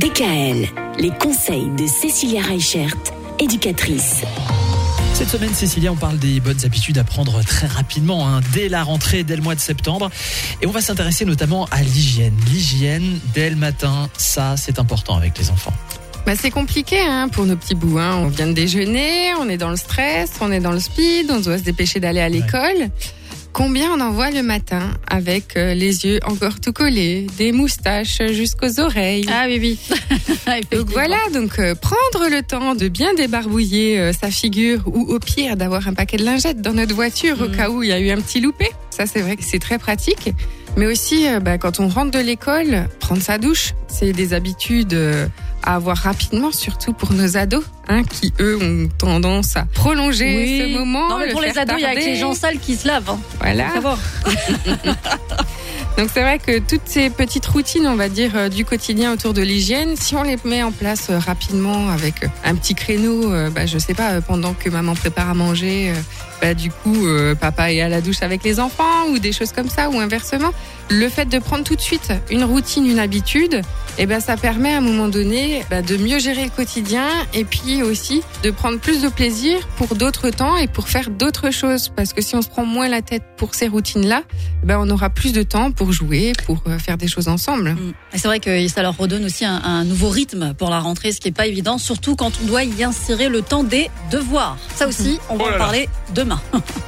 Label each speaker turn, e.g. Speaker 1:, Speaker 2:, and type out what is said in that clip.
Speaker 1: DKL, les conseils de Cécilia Reichert, éducatrice.
Speaker 2: Cette semaine, Cécilia, on parle des bonnes habitudes à prendre très rapidement, hein, dès la rentrée, dès le mois de septembre. Et on va s'intéresser notamment à l'hygiène. L'hygiène dès le matin, ça, c'est important avec les enfants.
Speaker 3: Bah, c'est compliqué hein, pour nos petits bouts. hein. On vient de déjeuner, on est dans le stress, on est dans le speed, on doit se dépêcher d'aller à l'école. Combien on en voit le matin avec euh, les yeux encore tout collés, des moustaches jusqu'aux oreilles
Speaker 4: Ah oui, oui.
Speaker 3: Donc voilà, donc euh, prendre le temps de bien débarbouiller euh, sa figure ou au pire d'avoir un paquet de lingettes dans notre voiture au
Speaker 4: Mm.
Speaker 3: cas où il y a eu un petit loupé. Ça c'est vrai que c'est très pratique. Mais aussi euh, bah, quand on rentre de l'école, prendre sa douche, c'est des habitudes à avoir rapidement, surtout pour nos ados, hein, qui eux ont tendance à prolonger ce moment.
Speaker 4: Non, mais
Speaker 3: le
Speaker 4: pour les ados, il y a
Speaker 3: tarder.
Speaker 4: les gens sales qui se lavent. Hein.
Speaker 3: Voilà. Donc c'est vrai que toutes ces petites routines, on va dire, euh, du quotidien autour de l'hygiène, si on les met en place euh, rapidement avec euh, un petit créneau, bah, je sais pas, pendant que maman prépare à manger, bah, du coup, euh, papa est à la douche avec les enfants ou des choses comme ça, ou inversement. Le fait de prendre tout de suite une routine, une habitude, eh ben, ça permet à un moment donné bah, de mieux gérer le quotidien et puis aussi de prendre plus de plaisir pour d'autres temps et pour faire d'autres choses. Parce que si on se prend moins la tête pour ces routines-là, ben, on aura plus de temps pour jouer, pour euh, faire des choses ensemble.
Speaker 4: Mm. Et c'est vrai que ça leur redonne aussi un, un nouveau rythme pour la rentrée, ce qui est pas évident, surtout quand on doit y insérer le temps des devoirs. Ça aussi, on va
Speaker 2: Oh là
Speaker 4: en
Speaker 2: là.
Speaker 4: parler demain.